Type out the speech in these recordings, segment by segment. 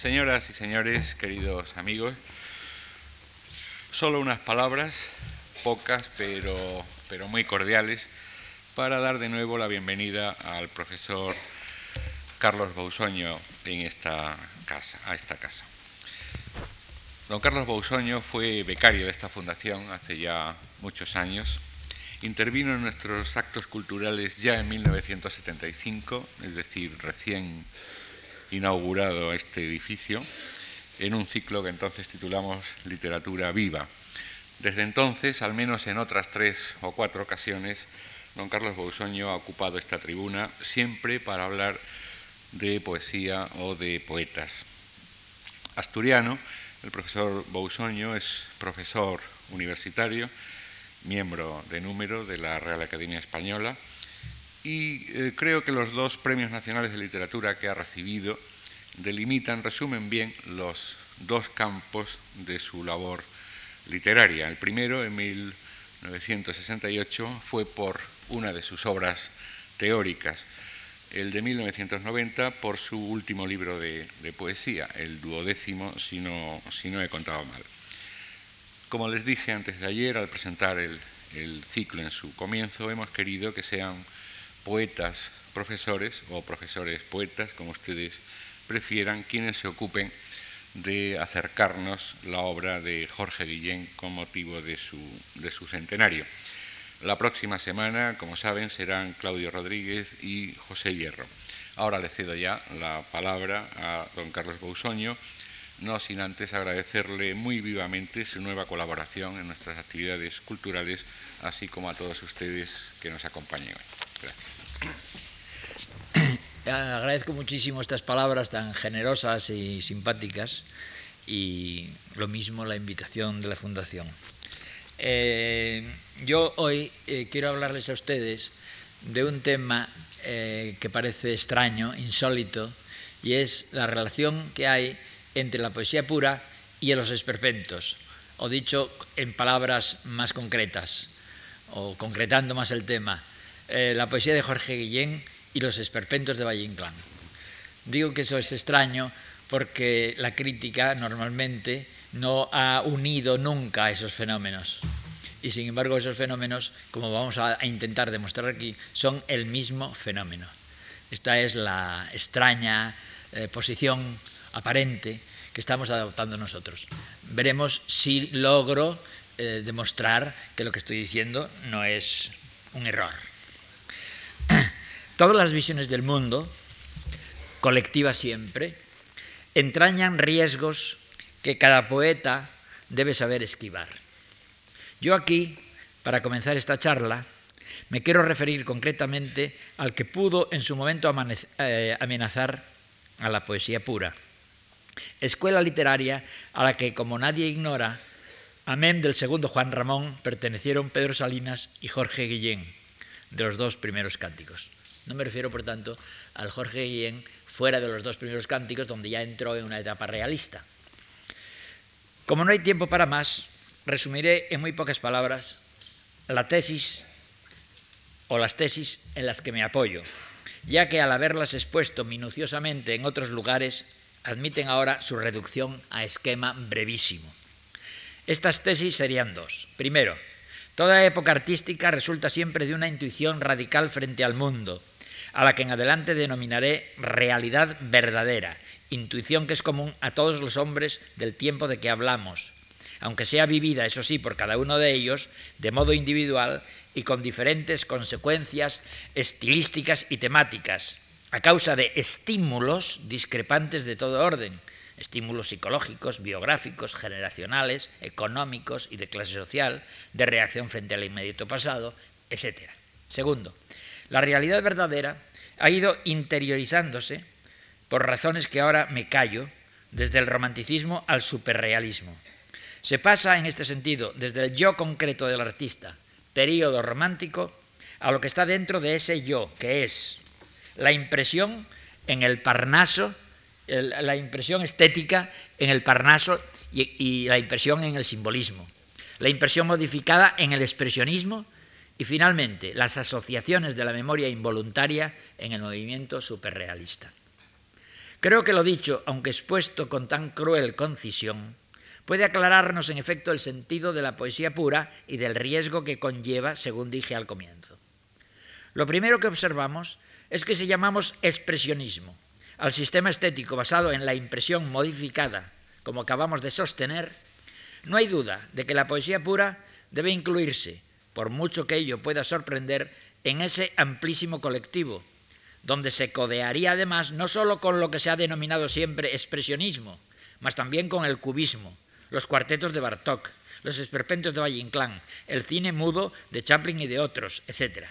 Señoras y señores, queridos amigos, solo unas palabras, pocas pero, pero muy cordiales, para dar de nuevo la bienvenida al profesor Carlos Bausoño en esta casa, a esta casa. Don Carlos Bausoño fue becario de esta fundación hace ya muchos años. Intervino en nuestros actos culturales ya en 1975, es decir, recién inaugurado este edificio, en un ciclo que entonces titulamos Literatura Viva. Desde entonces, al menos en otras tres o cuatro ocasiones, don Carlos Bausoño ha ocupado esta tribuna siempre para hablar de poesía o de poetas. Asturiano, el profesor Bousoño es profesor universitario, miembro de número de la Real Academia Española y eh, creo que los dos premios nacionales de literatura que ha recibido delimitan, resumen bien los dos campos de su labor literaria. El primero, en 1968, fue por una de sus obras teóricas, el de 1990 por su último libro de, poesía, el duodécimo, si no, si no he contado mal. Como les dije antes de ayer, al presentar el, el ciclo en su comienzo, hemos querido que sean poetas profesores o profesores poetas, como ustedes prefieran, quienes se ocupen de acercarnos la obra de Jorge Guillén con motivo de su, de su centenario. La próxima semana, como saben, serán Claudio Rodríguez y José Hierro. Ahora le cedo ya la palabra a don Carlos Bousoño, no sin antes agradecerle muy vivamente su nueva colaboración en nuestras actividades culturales, así como a todos ustedes que nos acompañen hoy. Gracias. Agradezco muchísimo estas palabras tan generosas y simpáticas y lo mismo la invitación de la Fundación. Eh, yo hoy eh, quiero hablarles a ustedes de un tema eh, que parece extraño, insólito, y es la relación que hay entre la poesía pura y los esperpentos, o dicho en palabras más concretas, o concretando más el tema, la poesía de Jorge Guillén y los esperpentos de Valle Inclán. Digo que eso es extraño porque la crítica normalmente no ha unido nunca esos fenómenos. Y sin embargo esos fenómenos, como vamos a, intentar demostrar aquí, son el mismo fenómeno. Esta es la extraña eh, posición aparente que estamos adoptando nosotros. Veremos si logro eh, demostrar que lo que estoy diciendo no es un error. Todas las visiones del mundo, colectivas siempre, entrañan riesgos que cada poeta debe saber esquivar. Yo aquí, para comenzar esta charla, me quiero referir concretamente al que pudo en su momento eh, amenazar a la poesía pura. Escuela literaria a la que, como nadie ignora, amén del segundo Juan Ramón, pertenecieron Pedro Salinas y Jorge Guillén, de los dos primeros cánticos. No me refiero, por tanto, al Jorge Guillén fuera de los dos primeros cánticos, donde ya entró en una etapa realista. Como no hay tiempo para más, resumiré en muy pocas palabras la tesis o las tesis en las que me apoyo, ya que al haberlas expuesto minuciosamente en otros lugares, admiten ahora su reducción a esquema brevísimo. Estas tesis serían dos. Primero, toda época artística resulta siempre de una intuición radical frente al mundo, a la que en adelante denominaré realidad verdadera, intuición que es común a todos los hombres del tiempo de que hablamos, aunque sea vivida, eso sí, por cada uno de ellos, de modo individual y con diferentes consecuencias estilísticas y temáticas, a causa de estímulos discrepantes de todo orden, estímulos psicológicos, biográficos, generacionales, económicos y de clase social, de reacción frente al inmediato pasado, etc. Segundo, la realidad verdadera ha ido interiorizándose por razones que ahora me callo, desde el romanticismo al superrealismo. Se pasa en este sentido desde el yo concreto del artista, período romántico, a lo que está dentro de ese yo, que es la impresión en el Parnaso, la impresión estética en el Parnaso y, y la impresión en el simbolismo, la impresión modificada en el expresionismo y finalmente las asociaciones de la memoria involuntaria en el movimiento superrealista. Creo que lo dicho, aunque expuesto con tan cruel concisión, puede aclararnos en efecto el sentido de la poesía pura y del riesgo que conlleva, según dije al comienzo. Lo primero que observamos es que si llamamos expresionismo al sistema estético basado en la impresión modificada, como acabamos de sostener, no hay duda de que la poesía pura debe incluirse, por mucho que ello pueda sorprender, en ese amplísimo colectivo, donde se codearía además no sólo con lo que se ha denominado siempre expresionismo, mas también con el cubismo, los cuartetos de Bartók, los esperpentos de Valle Inclán, el cine mudo de Chaplin y de otros, etc.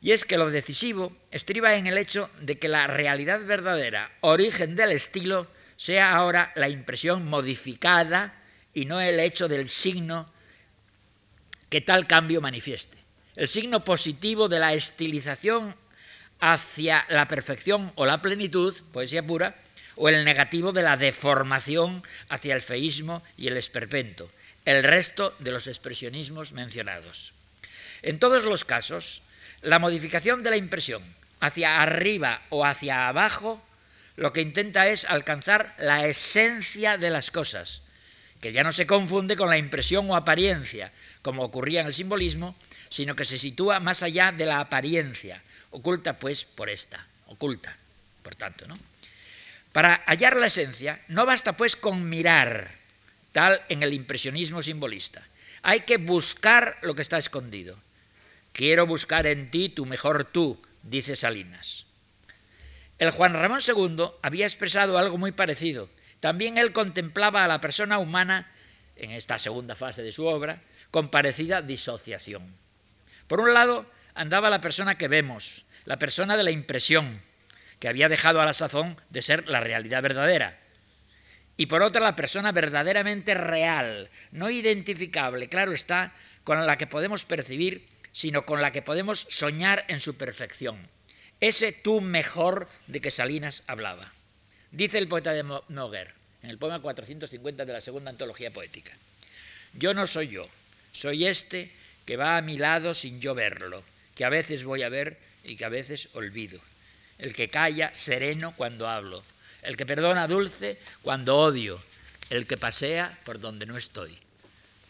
Y es que lo decisivo estriba en el hecho de que la realidad verdadera, origen del estilo, sea ahora la impresión modificada y no el hecho del signo que tal cambio manifieste. El signo positivo de la estilización hacia la perfección o la plenitud, poesía pura, o el negativo de la deformación hacia el feísmo y el esperpento, el resto de los expresionismos mencionados. En todos los casos, la modificación de la impresión hacia arriba o hacia abajo lo que intenta es alcanzar la esencia de las cosas, que ya no se confunde con la impresión o apariencia, como ocurría en el simbolismo, sino que se sitúa más allá de la apariencia, oculta pues por esta, oculta, por tanto, ¿no? Para hallar la esencia, no basta pues con mirar, tal en el impresionismo simbolista. Hay que buscar lo que está escondido. Quiero buscar en ti tu mejor tú, dice Salinas. El Juan Ramón II había expresado algo muy parecido. También él contemplaba a la persona humana, en esta segunda fase de su obra, con parecida disociación. Por un lado, andaba la persona que vemos, la persona de la impresión, que había dejado a la sazón de ser la realidad verdadera. Y por otra, la persona verdaderamente real, no identificable, claro está, con la que podemos percibir sino con la que podemos soñar en su perfección. Ese tú mejor de que Salinas hablaba. Dice el poeta de Noguer, en el poema 450 de la segunda antología poética. Yo no soy yo, soy este que va a mi lado sin yo verlo, que a veces voy a ver y que a veces olvido. El que calla sereno cuando hablo, el que perdona dulce cuando odio, el que pasea por donde no estoy,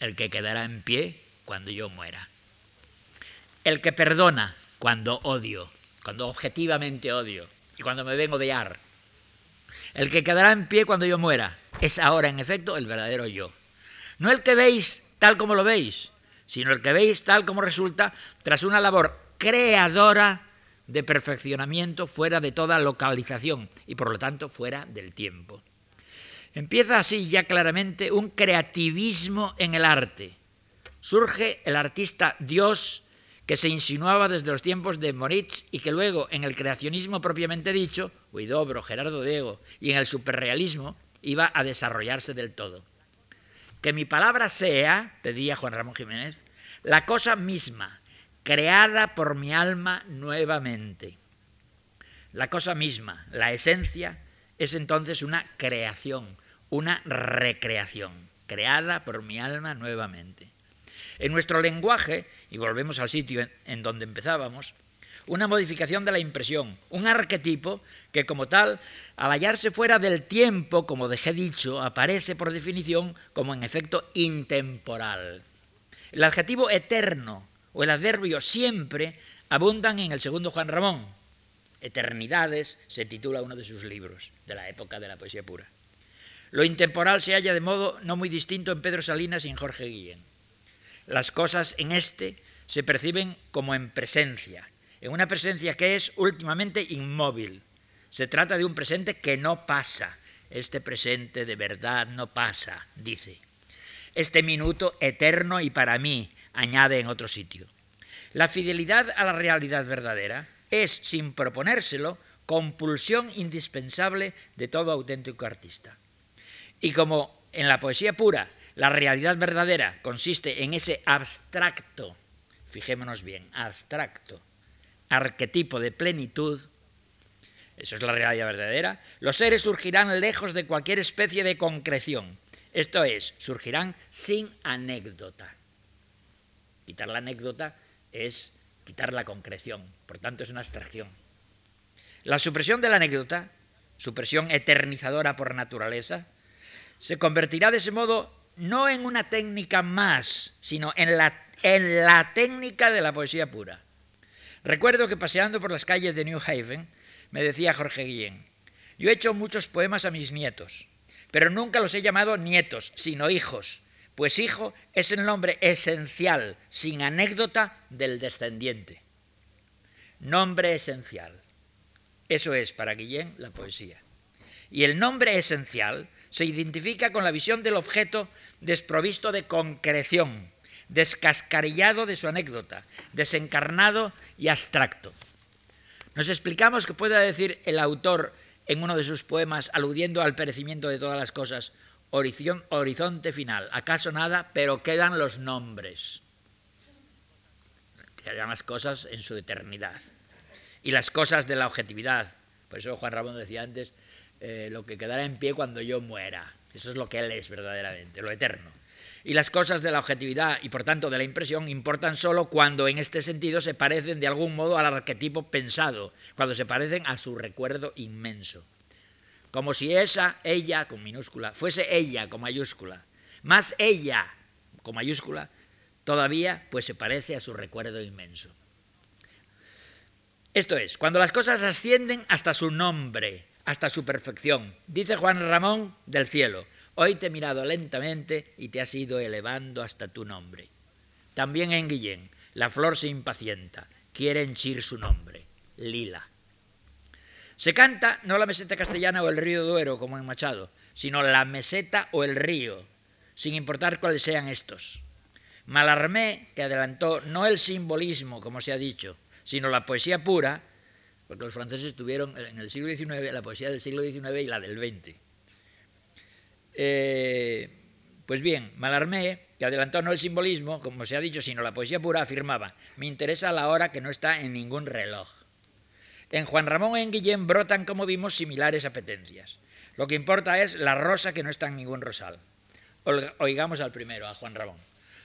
el que quedará en pie cuando yo muera. El que perdona cuando odio, cuando objetivamente odio y cuando me vengo de ar. El que quedará en pie cuando yo muera es ahora, en efecto, el verdadero yo. No el que veis tal como lo veis, sino el que veis tal como resulta tras una labor creadora de perfeccionamiento fuera de toda localización y por lo tanto fuera del tiempo. Empieza así ya claramente un creativismo en el arte. Surge el artista Dios que se insinuaba desde los tiempos de Moritz y que luego en el creacionismo propiamente dicho, Huidobro, Gerardo Diego, y en el superrealismo iba a desarrollarse del todo. Que mi palabra sea, pedía Juan Ramón Jiménez, la cosa misma, creada por mi alma nuevamente. La cosa misma, la esencia, es entonces una creación, una recreación, creada por mi alma nuevamente. En nuestro lenguaje, y volvemos al sitio en, donde empezábamos, una modificación de la impresión, un arquetipo que como tal, al hallarse fuera del tiempo, como dejé dicho, aparece por definición como en efecto intemporal. El adjetivo eterno o el adverbio siempre abundan en el segundo Juan Ramón. Eternidades se titula uno de sus libros de la época de la poesía pura. Lo intemporal se halla de modo no muy distinto en Pedro Salinas y en Jorge Guillén. Las cosas en este se perciben como en presencia, en una presencia que es últimamente inmóvil. Se trata de un presente que no pasa. Este presente de verdad no pasa, dice. Este minuto eterno y para mí, añade en otro sitio. La fidelidad a la realidad verdadera es, sin proponérselo, compulsión indispensable de todo auténtico artista. Y como en la poesía pura la realidad verdadera consiste en ese abstracto, fijémonos bien, abstracto, arquetipo de plenitud, eso es la realidad verdadera, los seres surgirán lejos de cualquier especie de concreción, esto es, surgirán sin anécdota. Quitar la anécdota es quitar la concreción, por tanto es una abstracción. La supresión de la anécdota su presión eternizadora por naturaleza, se convertirá de ese modo no en una técnica más, sino en la, en la técnica de la poesía pura. Recuerdo que paseando por las calles de New Haven, me decía Jorge Guillén, yo he hecho muchos poemas a mis nietos, pero nunca los he llamado nietos, sino hijos, pues hijo es el nombre esencial, sin anécdota, del descendiente. Nombre esencial. Eso es para Guillén la poesía. Y el nombre esencial se identifica con la visión del objeto desprovisto de concreción, descascarillado de su anécdota, desencarnado y abstracto. Nos explicamos que pueda decir el autor en uno de sus poemas, aludiendo al perecimiento de todas las cosas, horizonte final, acaso nada, pero quedan los nombres. Quedan las cosas en su eternidad. Y las cosas de la objetividad. Por eso Juan Ramón decía antes, eh, lo que quedará en pie cuando yo muera. Eso es lo que él es verdaderamente, lo eterno. Y las cosas de la objetividad y por tanto de la impresión importan solo cuando en este sentido se parecen de algún modo al arquetipo pensado, cuando se parecen a su recuerdo inmenso. Como si esa, ella con minúscula, fuese ella con mayúscula, más ella con mayúscula, todavía pues se parece a su recuerdo inmenso. Esto es, cuando las cosas ascienden hasta su nombre, hasta su perfección. Dice Juan Ramón del cielo, hoy te he mirado lentamente y te has ido elevando hasta tu nombre. También en Guillén, la flor se impacienta, quiere henchir su nombre, lila. Se canta no la meseta castellana o el río Duero, como en Machado, sino la meseta o el río, sin importar cuáles sean estos. Malarmé, que adelantó no el simbolismo, como se ha dicho, sino la poesía pura, porque los franceses tuvieron en el siglo XIX la poesía del siglo XIX y la del XX. Eh, pues bien, Malarmé, que adelantó no el simbolismo, como se ha dicho, sino la poesía pura, afirmaba, me interesa la hora que no está en ningún reloj. En Juan Ramón en Guillén brotan, como vimos, similares apetencias. Lo que importa es la rosa que no está en ningún rosal. Oigamos al primero, a Juan Ramón.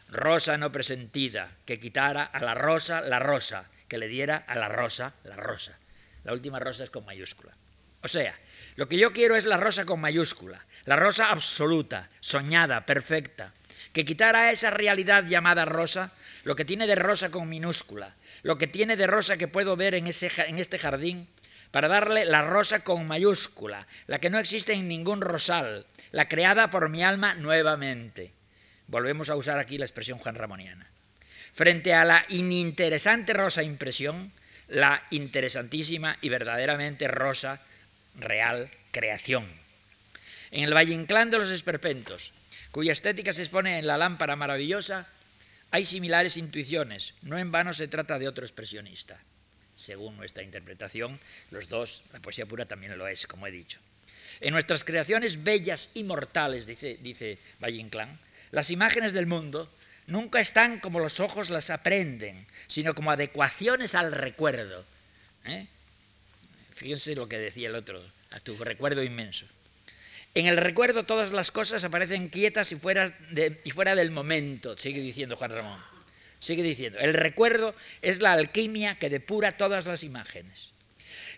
Rosa no presentida, que quitara a la rosa la rosa, que le diera a la rosa la rosa. La última rosa es con mayúscula. O sea, lo que yo quiero es la rosa con mayúscula, la rosa absoluta, soñada, perfecta, que quitara a esa realidad llamada rosa lo que tiene de rosa con minúscula, lo que tiene de rosa que puedo ver en, ese, en este jardín, para darle la rosa con mayúscula, la que no existe en ningún rosal, la creada por mi alma nuevamente. Volvemos a usar aquí la expresión Juan Ramoniana. Frente a la ininteresante rosa impresión, la interesantísima y verdaderamente rosa, real creación. En el Valle Inclán de los Esperpentos, cuya estética se expone en la lámpara maravillosa, hay similares intuiciones. No en vano se trata de otro expresionista. Según nuestra interpretación, los dos, la poesía pura también lo es, como he dicho. En nuestras creaciones bellas y mortales, dice, Valle Inclán, las imágenes del mundo nunca están como los ojos las aprenden, sino como adecuaciones al recuerdo. ¿eh? Fíjense lo que decía el otro, a tu recuerdo inmenso. En el recuerdo todas las cosas aparecen quietas y fuera, del momento, sigue diciendo Juan Ramón. Sigue diciendo, el recuerdo es la alquimia que depura todas las imágenes.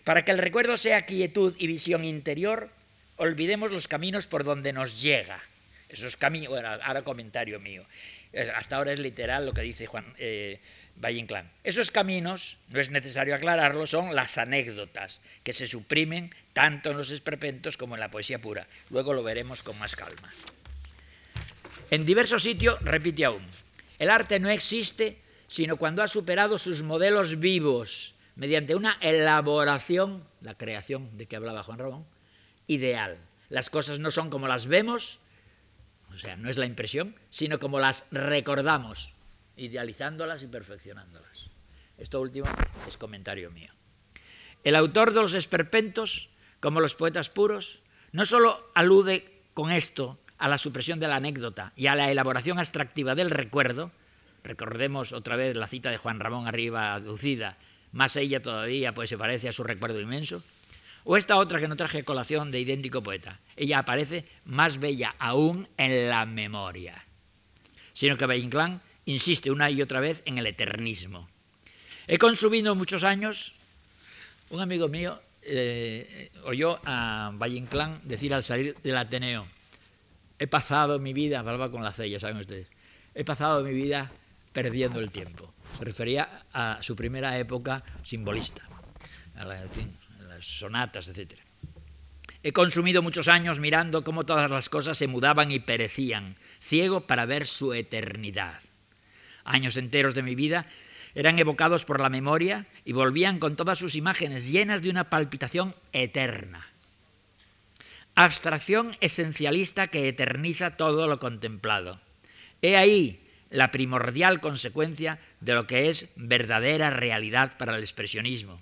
Para que el recuerdo sea quietud y visión interior, olvidemos los caminos por donde nos llega. Esos caminos, bueno, ahora comentario mío. Eh, hasta ahora es literal lo que dice Juan eh, Valle Inclán. Esos caminos, no es necesario aclararlo, son las anécdotas que se suprimen tanto en los esperpentos como en la poesía pura. Luego lo veremos con más calma. En diversos sitios repite aún, el arte no existe sino cuando ha superado sus modelos vivos mediante una elaboración, la creación de que hablaba Juan Ramón, ideal. Las cosas no son como las vemos, o sea, no es la impresión, sino como las recordamos, idealizándolas y perfeccionándolas. Esto último es comentario mío. El autor de los esperpentos, como los poetas puros, no solo alude con esto a la supresión de la anécdota y a la elaboración abstractiva del recuerdo, recordemos otra vez la cita de Juan Ramón arriba aducida, más ella todavía pues se parece a su recuerdo inmenso, o esta otra que no traje colación de idéntico poeta. Ella aparece más bella aún en la memoria. Sino que Valle insiste una y otra vez en el eternismo. He consumido muchos años, un amigo mío eh, oyó a Valle Inclán decir al salir del Ateneo, he pasado mi vida, hablaba con la C, saben ustedes, he pasado mi vida perdiendo el tiempo. Se refería a su primera época simbolista, a, las sonatas, etc. He consumido muchos años mirando cómo todas las cosas se mudaban y perecían, ciego para ver su eternidad. Años enteros de mi vida eran evocados por la memoria y volvían con todas sus imágenes llenas de una palpitación eterna. Abstracción esencialista que eterniza todo lo contemplado. He ahí la primordial consecuencia de lo que es verdadera realidad para el expresionismo,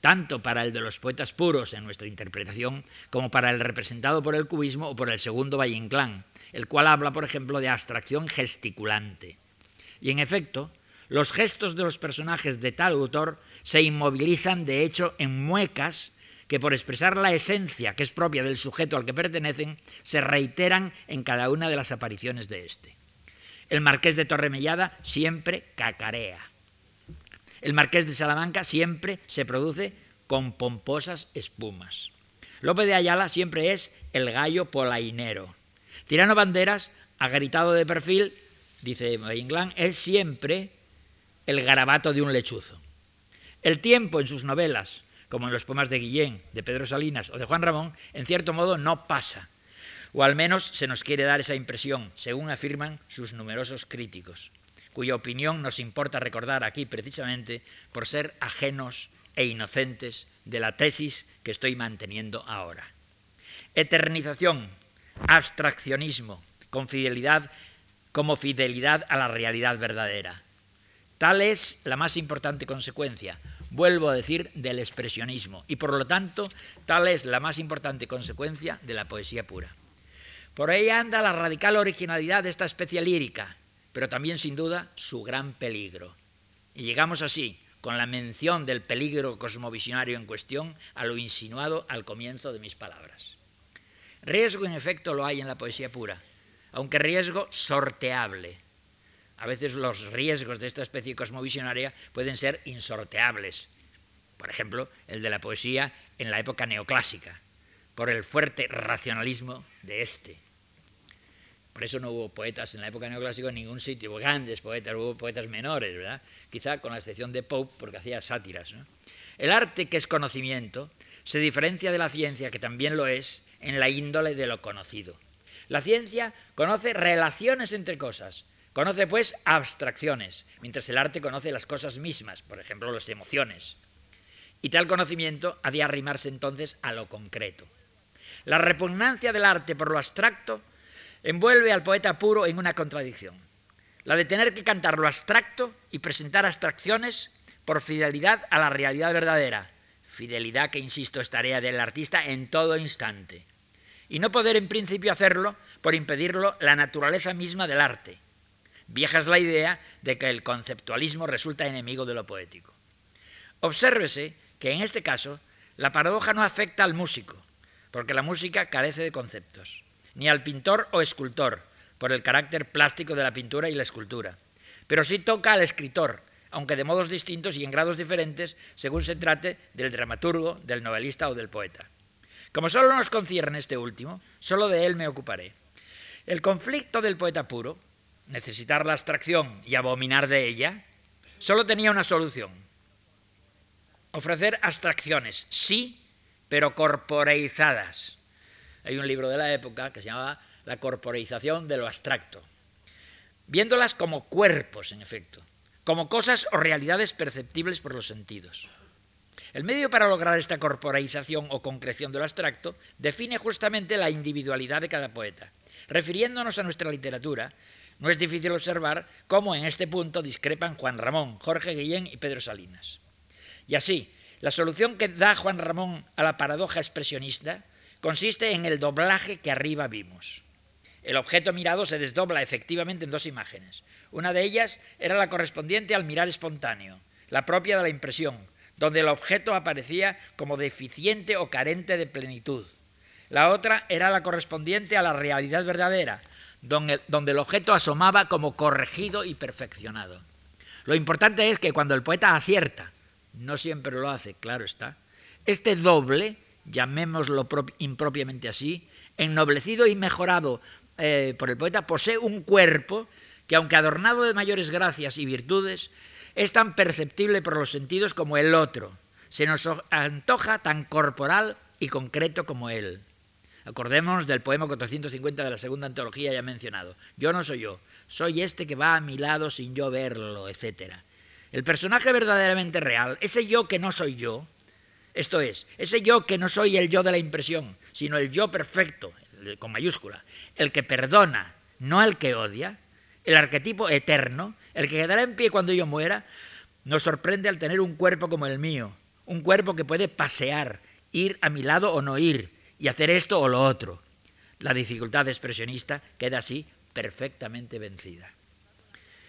tanto para el de los poetas puros en nuestra interpretación como para el representado por el cubismo o por el segundo Valle Inclán, el cual habla, por ejemplo, de abstracción gesticulante. Y en efecto, los gestos de los personajes de tal autor se inmovilizan, de hecho, en muecas que por expresar la esencia que es propia del sujeto al que pertenecen, se reiteran en cada una de las apariciones de éste. El marqués de Torremellada siempre cacarea. El marqués de Salamanca siempre se produce con pomposas espumas. Lope de Ayala siempre es el gallo polainero. Tirano Banderas, agritado de perfil, dice Inglán, es siempre el garabato de un lechuzo. El tiempo en sus novelas, como en los poemas de Guillén, de Pedro Salinas o de Juan Ramón, en cierto modo no pasa, o al menos se nos quiere dar esa impresión, según afirman sus numerosos críticos, cuya opinión nos importa recordar aquí precisamente por ser ajenos e inocentes de la tesis que estoy manteniendo ahora. Eternización, abstraccionismo, con fidelidad como fidelidad a la realidad verdadera. Tal es la más importante consecuencia, vuelvo a decir, del expresionismo, y por lo tanto, tal es la más importante consecuencia de la poesía pura. Por ahí anda la radical originalidad de esta especie lírica, pero también sin duda su gran peligro. Y llegamos así, con la mención del peligro cosmovisionario en cuestión, a lo insinuado al comienzo de mis palabras. Riesgo, en efecto, lo hay en la poesía pura, aunque riesgo sorteable. A veces los riesgos de esta especie cosmovisionaria pueden ser insorteables. Por ejemplo, el de la poesía en la época neoclásica, por el fuerte racionalismo de este. Por eso no hubo poetas en la época neoclásica en ningún sitio, grandes poetas, hubo poetas menores, ¿verdad? Quizá con la excepción de Pope, porque hacía sátiras. El arte, que es conocimiento, se diferencia de la ciencia, que también lo es, en la índole de lo conocido. La ciencia conoce relaciones entre cosas, conoce pues abstracciones, mientras el arte conoce las cosas mismas, por ejemplo las emociones. Y tal conocimiento ha de arrimarse entonces a lo concreto. La repugnancia del arte por lo abstracto envuelve al poeta puro en una contradicción, la de tener que cantar lo abstracto y presentar abstracciones por fidelidad a la realidad verdadera, fidelidad que, insisto, es tarea del artista en todo instante, y no poder en principio hacerlo por impedirlo la naturaleza misma del arte. Vieja es la idea de que el conceptualismo resulta enemigo de lo poético. Obsérvese que en este caso la paradoja no afecta al músico, porque la música carece de conceptos, ni al pintor o escultor, por el carácter plástico de la pintura y la escultura, pero sí toca al escritor, aunque de modos distintos y en grados diferentes según se trate del dramaturgo, del novelista o del poeta. Como solo nos concierne este último, solo de él me ocuparé. El conflicto del poeta puro, necesitar la abstracción y abominar de ella, solo tenía una solución. Ofrecer abstracciones, sí, pero corporeizadas. Hay un libro de la época que se llamaba La corporeización de lo abstracto. Viéndolas como cuerpos, en efecto, como cosas o realidades perceptibles por los sentidos. El medio para lograr esta corporeización o concreción de lo abstracto define justamente la individualidad de cada poeta. Refiriéndonos a nuestra literatura, no es difícil observar cómo en este punto discrepan Juan Ramón, Jorge Guillén y Pedro Salinas. Y así, la solución que da Juan Ramón a la paradoja expresionista consiste en el doblaje que arriba vimos. El objeto mirado se desdobla efectivamente en dos imágenes. Una de ellas era la correspondiente al mirar espontáneo, la propia de la impresión, donde el objeto aparecía como deficiente o carente de plenitud. La otra era la correspondiente a la realidad verdadera, donde, el objeto asomaba como corregido y perfeccionado. Lo importante es que cuando el poeta acierta, no siempre lo hace, claro está, Este doble, llamémoslo impropiamente así, ennoblecido y mejorado eh, por el poeta, posee un cuerpo que, aunque adornado de mayores gracias y virtudes, es tan perceptible por los sentidos como el otro. Se nos antoja tan corporal y concreto como él. Acordémonos del poema 450 de la segunda antología ya mencionado. Yo no soy yo, soy este que va a mi lado sin yo verlo, etc. El personaje verdaderamente real, ese yo que no soy yo, esto es, ese yo que no soy el yo de la impresión, sino el yo perfecto, con mayúscula, el que perdona, no el que odia, el arquetipo eterno, el que quedará en pie cuando yo muera, nos sorprende al tener un cuerpo como el mío, un cuerpo que puede pasear, ir a mi lado o no ir, y hacer esto o lo otro. La dificultad expresionista queda así perfectamente vencida.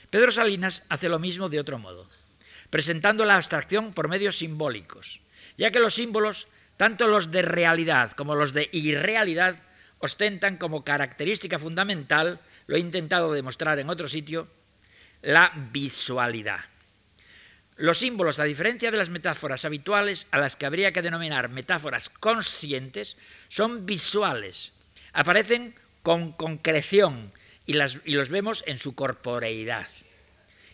Pedro Salinas hace lo mismo de otro modo, presentando la abstracción por medios simbólicos, ya que los símbolos, tanto los de realidad como los de irrealidad, ostentan como característica fundamental, lo he intentado demostrar en otro sitio, la visualidad. Los símbolos, a diferencia de las metáforas habituales, a las que habría que denominar metáforas conscientes, son visuales, aparecen con concreción y, los vemos en su corporeidad.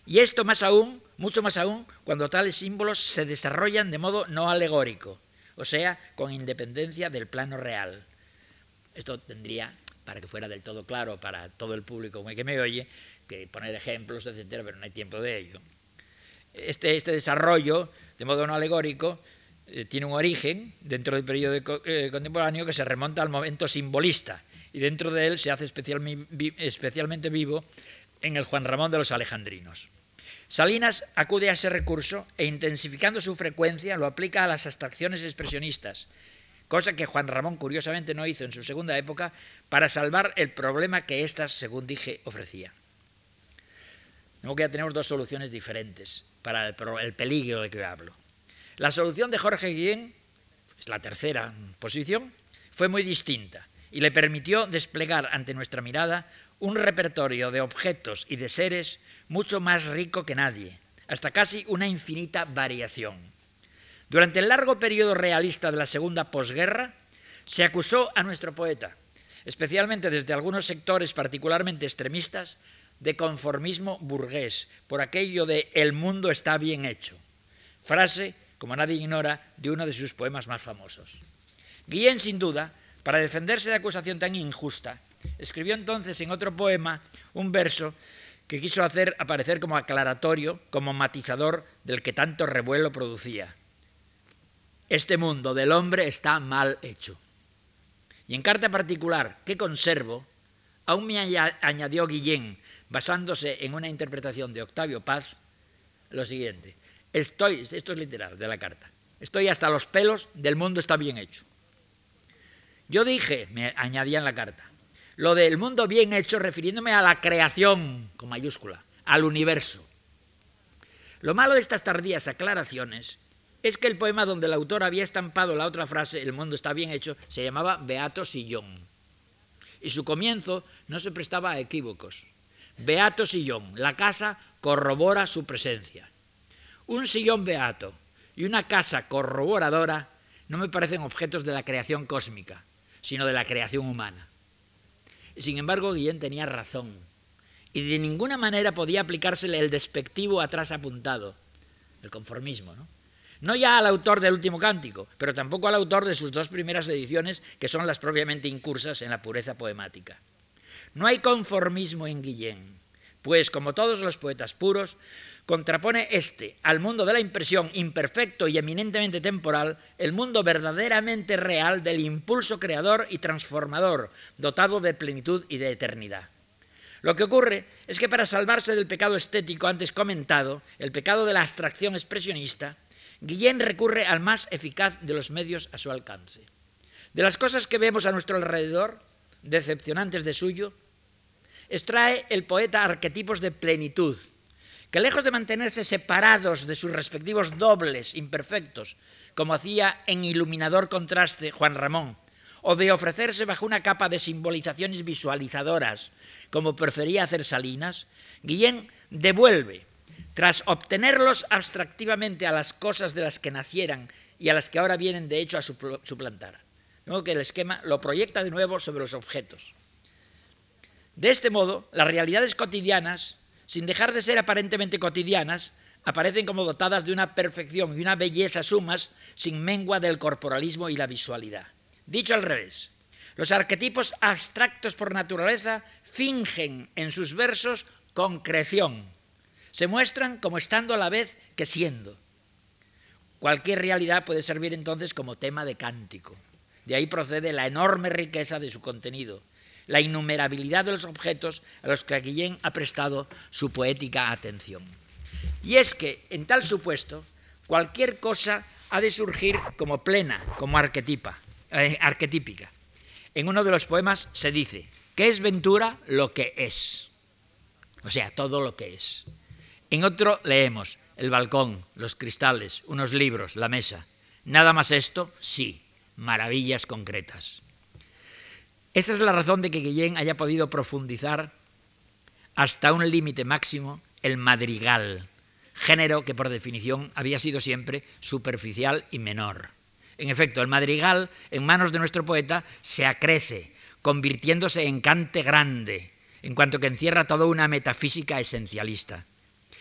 Y esto más aún, mucho más aún, cuando tales símbolos se desarrollan de modo no alegórico, o sea, con independencia del plano real. Esto tendría, para que fuera del todo claro para todo el público que me oye, que poner ejemplos, etcétera, pero no hay tiempo de ello. Este, este desarrollo, de modo no alegórico, eh, tiene un origen dentro del periodo eh, contemporáneo que se remonta al momento simbolista y dentro de él se hace especialmente vivo en el Juan Ramón de los Alejandrinos. Salinas acude a ese recurso e intensificando su frecuencia lo aplica a las abstracciones expresionistas, cosa que Juan Ramón curiosamente no hizo en su segunda época para salvar el problema que éstas, según dije, ofrecían. Luego que ya tenemos dos soluciones diferentes para el, peligro de que hablo. La solución de Jorge Guillén, es la tercera posición, fue muy distinta y le permitió desplegar ante nuestra mirada un repertorio de objetos y de seres mucho más rico que nadie, hasta casi una infinita variación. Durante el largo periodo realista de la segunda posguerra, se acusó a nuestro poeta, especialmente desde algunos sectores particularmente extremistas, de conformismo burgués, por aquello de el mundo está bien hecho, frase, como nadie ignora, de uno de sus poemas más famosos. Guillén, sin duda, para defenderse de acusación tan injusta, escribió entonces en otro poema un verso que quiso hacer aparecer como aclaratorio, como matizador del que tanto revuelo producía. Este mundo del hombre está mal hecho. Y en carta particular que conservo, aún me añadió Guillén, basándose en una interpretación de Octavio Paz, lo siguiente. Estoy, esto es literal de la carta, estoy hasta los pelos del mundo está bien hecho. Yo dije, me añadía en la carta, lo del mundo bien hecho refiriéndome a la creación, con mayúscula, al universo. Lo malo de estas tardías aclaraciones es que el poema donde el autor había estampado la otra frase, el mundo está bien hecho, se llamaba Beato Sillón. Y su comienzo no se prestaba a equívocos. Beato Sillón, la casa corrobora su presencia. Un sillón beato y una casa corroboradora no me parecen objetos de la creación cósmica, sino de la creación humana. Sin embargo, Guillén tenía razón, y de ninguna manera podía aplicársele el despectivo atrás apuntado, el conformismo, ¿no? No ya al autor del último cántico, pero tampoco al autor de sus dos primeras ediciones, que son las propiamente incursas en la pureza poemática. No hay conformismo en Guillén, pues como todos los poetas puros, contrapone este al mundo de la impresión imperfecto y eminentemente temporal, el mundo verdaderamente real del impulso creador y transformador, dotado de plenitud y de eternidad. Lo que ocurre es que para salvarse del pecado estético antes comentado, el pecado de la abstracción expresionista, Guillén recurre al más eficaz de los medios a su alcance. De las cosas que vemos a nuestro alrededor, decepcionantes de suyo, extrae el poeta arquetipos de plenitud, que lejos de mantenerse separados de sus respectivos dobles imperfectos, como hacía en iluminador contraste Juan Ramón, o de ofrecerse bajo una capa de simbolizaciones visualizadoras, como prefería hacer Salinas, Guillén devuelve, tras obtenerlos abstractivamente a las cosas de las que nacieran y a las que ahora vienen de hecho a suplantar. De modo que el esquema lo proyecta de nuevo sobre los objetos. De este modo, las realidades cotidianas, sin dejar de ser aparentemente cotidianas, aparecen como dotadas de una perfección y una belleza sumas sin mengua del corporalismo y la visualidad. Dicho al revés, los arquetipos abstractos por naturaleza fingen en sus versos concreción. Se muestran como estando a la vez que siendo. Cualquier realidad puede servir entonces como tema de cántico. De ahí procede la enorme riqueza de su contenido, la innumerabilidad de los objetos a los que Guillén ha prestado su poética atención. Y es que, en tal supuesto, cualquier cosa ha de surgir como plena, como arquetipa, eh, arquetípica. En uno de los poemas se dice, ¿qué es Ventura? Lo que es. O sea, todo lo que es. En otro leemos, el balcón, los cristales, unos libros, la mesa. Nada más esto, sí, maravillas concretas. Esa es la razón de que Guillén haya podido profundizar hasta un límite máximo el madrigal, género que por definición había sido siempre superficial y menor. En efecto, el madrigal, en manos de nuestro poeta, se acrece, convirtiéndose en cante grande, en cuanto que encierra toda una metafísica esencialista.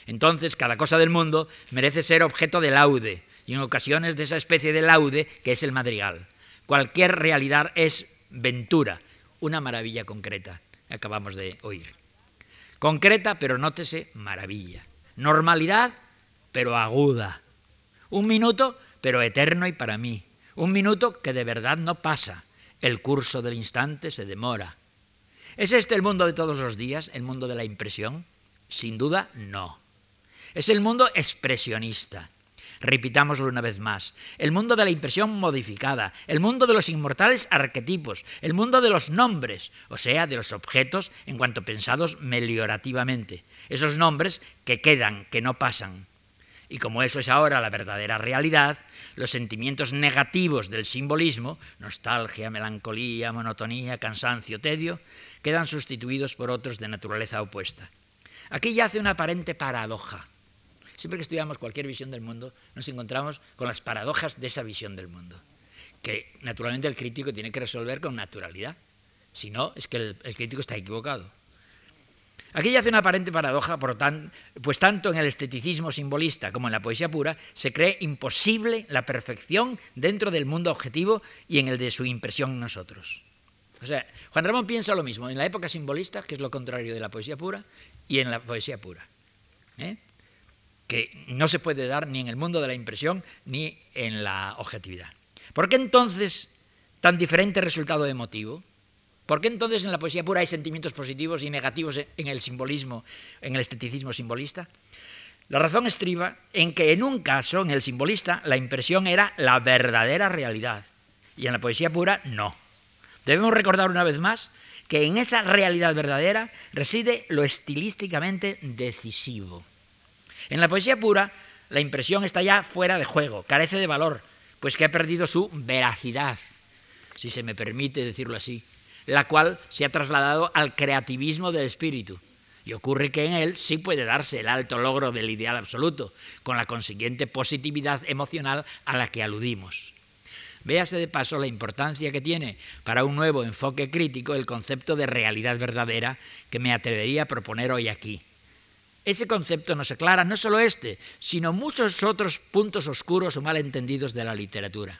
Entonces, cada cosa del mundo merece ser objeto de laude, y en ocasiones de esa especie de laude que es el madrigal. Cualquier realidad es ventura, una maravilla concreta, acabamos de oír. Concreta, pero nótese, maravilla. Normalidad, pero aguda. Un minuto, pero eterno y para mí. Un minuto que de verdad no pasa. El curso del instante se demora. ¿Es este el mundo de todos los días, el mundo de la impresión? Sin duda, no. Es el mundo expresionista. Repitámoslo una vez más. El mundo de la impresión modificada, el mundo de los inmortales arquetipos, el mundo de los nombres, o sea, de los objetos en cuanto pensados meliorativamente. Esos nombres que quedan, que no pasan. Y como eso es ahora la verdadera realidad, los sentimientos negativos del simbolismo, nostalgia, melancolía, monotonía, cansancio, tedio, quedan sustituidos por otros de naturaleza opuesta. Aquí yace una aparente paradoja. Siempre que estudiamos cualquier visión del mundo, nos encontramos con las paradojas de esa visión del mundo, que naturalmente el crítico tiene que resolver con naturalidad. Si no, es que el, crítico está equivocado. Aquí yace una aparente paradoja, pues tanto en el esteticismo simbolista como en la poesía pura se cree imposible la perfección dentro del mundo objetivo y en el de su impresión en nosotros. O sea, Juan Ramón piensa lo mismo en la época simbolista, que es lo contrario de la poesía pura, y en la poesía pura. ¿eh? Que no se puede dar ni en el mundo de la impresión ni en la objetividad. ¿Por qué entonces tan diferente resultado emotivo? ¿Por qué entonces en la poesía pura hay sentimientos positivos y negativos en el simbolismo, en el esteticismo simbolista? La razón estriba en que en un caso, en el simbolista, la impresión era la verdadera realidad y en la poesía pura no. Debemos recordar una vez más que en esa realidad verdadera reside lo estilísticamente decisivo. En la poesía pura, la impresión está ya fuera de juego, carece de valor, pues que ha perdido su veracidad, si se me permite decirlo así, la cual se ha trasladado al creativismo del espíritu. Y ocurre que en él sí puede darse el alto logro del ideal absoluto, con la consiguiente positividad emocional a la que aludimos. Véase de paso la importancia que tiene para un nuevo enfoque crítico el concepto de realidad verdadera que me atrevería a proponer hoy aquí. Ese concepto nos aclara no solo este, sino muchos otros puntos oscuros o malentendidos de la literatura.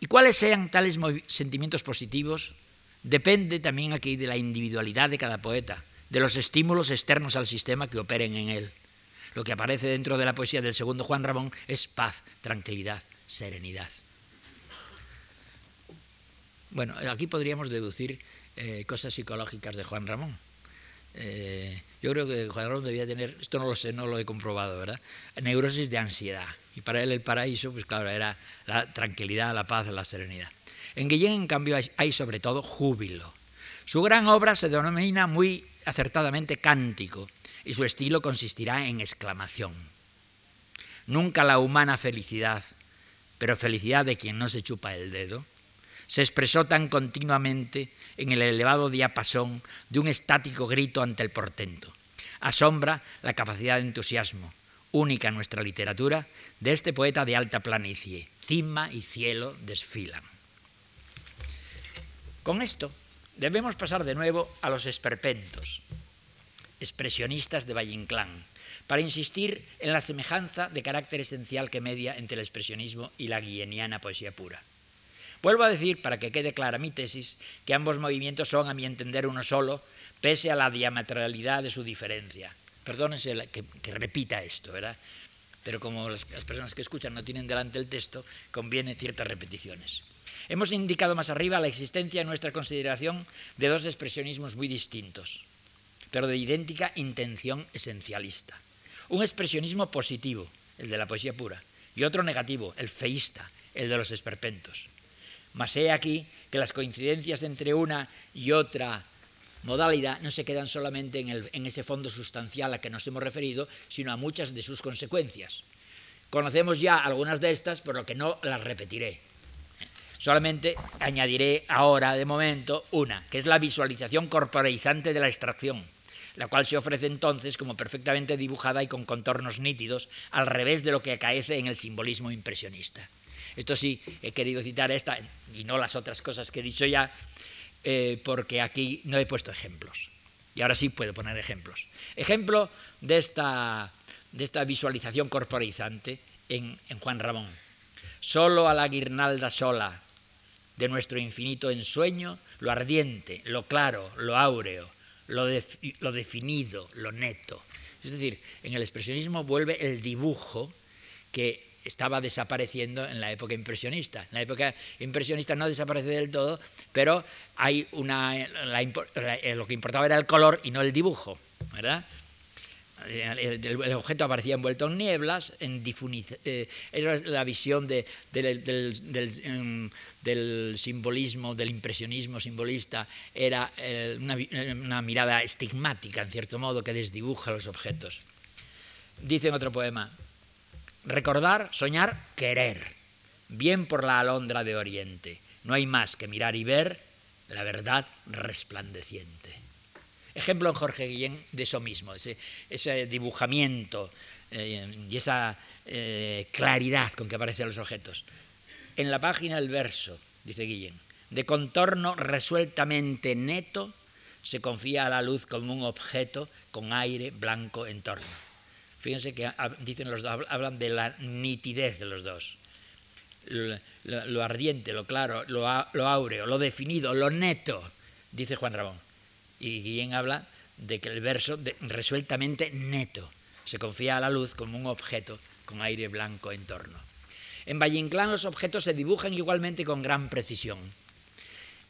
Y cuáles sean tales sentimientos positivos depende también aquí de la individualidad de cada poeta, de los estímulos externos al sistema que operen en él. Lo que aparece dentro de la poesía del segundo Juan Ramón es paz, tranquilidad, serenidad. Bueno, aquí podríamos deducir eh, cosas psicológicas de Juan Ramón. Eh, yo creo que Juan Ramón debía tener, esto no lo sé, no lo he comprobado, ¿verdad? Neurosis de ansiedad. Y para él el paraíso, pues claro, era la tranquilidad, la paz, la serenidad. En Guillén, en cambio, hay sobre todo júbilo. Su gran obra se denomina muy acertadamente cántico y su estilo consistirá en exclamación. Nunca la humana felicidad, pero felicidad de quien no se chupa el dedo, se expresó tan continuamente en el elevado diapasón de un estático grito ante el portento. Asombra la capacidad de entusiasmo, única en nuestra literatura, de este poeta de alta planicie. Cima y cielo desfilan. Con esto debemos pasar de nuevo a los esperpentos, expresionistas de Valle Inclán, para insistir en la semejanza de carácter esencial que media entre el expresionismo y la guilleniana poesía pura. Vuelvo a decir, para que quede clara mi tesis, que ambos movimientos son, a mi entender, uno solo, pese a la diametralidad de su diferencia. Perdónense que, repita esto, ¿verdad? Pero como las, las personas que escuchan no tienen delante el texto, conviene ciertas repeticiones. Hemos indicado más arriba la existencia en nuestra consideración de dos expresionismos muy distintos, pero de idéntica intención esencialista. Un expresionismo positivo, el de la poesía pura, y otro negativo, el feísta, el de los esperpentos. Mas he aquí que las coincidencias entre una y otra modalidad no se quedan solamente en, en, ese fondo sustancial a que nos hemos referido, sino a muchas de sus consecuencias. Conocemos ya algunas de estas, por lo que no las repetiré. Solamente añadiré ahora, de momento, una, que es la visualización corporalizante de la extracción la cual se ofrece entonces como perfectamente dibujada y con contornos nítidos, al revés de lo que acaece en el simbolismo impresionista. Esto sí, he querido citar esta y no las otras cosas que he dicho ya, eh, porque aquí no he puesto ejemplos. Y ahora sí puedo poner ejemplos. Ejemplo de esta, de esta visualización corporizante en, en Juan Ramón. Solo a la guirnalda sola de nuestro infinito ensueño, lo ardiente, lo claro, lo áureo, lo, lo definido, lo neto. Es decir, en el expresionismo vuelve el dibujo que estaba desapareciendo en la época impresionista. En la época impresionista no desaparece del todo, pero hay una, lo que importaba era el color y no el dibujo, ¿verdad? El, objeto aparecía envuelto en nieblas, en eh, era la visión de, em, del, simbolismo, del impresionismo simbolista, era eh, una, una, mirada estigmática, en cierto modo, que desdibuja los objetos. Dice en otro poema, recordar, soñar, querer, bien por la alondra de Oriente. No hay más que mirar y ver la verdad resplandeciente. Ejemplo en Jorge Guillén de eso mismo, ese, dibujamiento eh, y esa eh, claridad con que aparecen los objetos. En la página del verso, dice Guillén, de contorno resueltamente neto, se confía a la luz como un objeto con aire blanco en torno. Fíjense que dicen los dos, hablan de la nitidez de los dos. Lo, ardiente, lo claro, lo, áureo, lo definido, lo neto, dice Juan Ramón. Y Guillén habla de que el verso resueltamente neto se confía a la luz como un objeto con aire blanco en torno. En Valle Inclán los objetos se dibujan igualmente con gran precisión.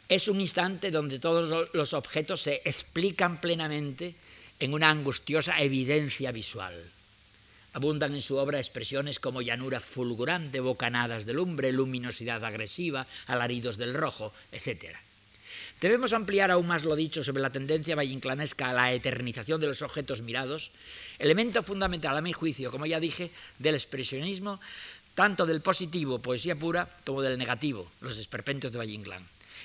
Es un instante donde todos los objetos se explican plenamente en una angustiosa evidencia visual. Abundan en su obra expresiones como llanura fulgurante, bocanadas de lumbre, luminosidad agresiva, alaridos del rojo, etc. Debemos ampliar aún más lo dicho sobre la tendencia vallinclanesca a la eternización de los objetos mirados, elemento fundamental, a mi juicio, como ya dije, del expresionismo, tanto del positivo, poesía pura, como del negativo, los esperpentos de Valle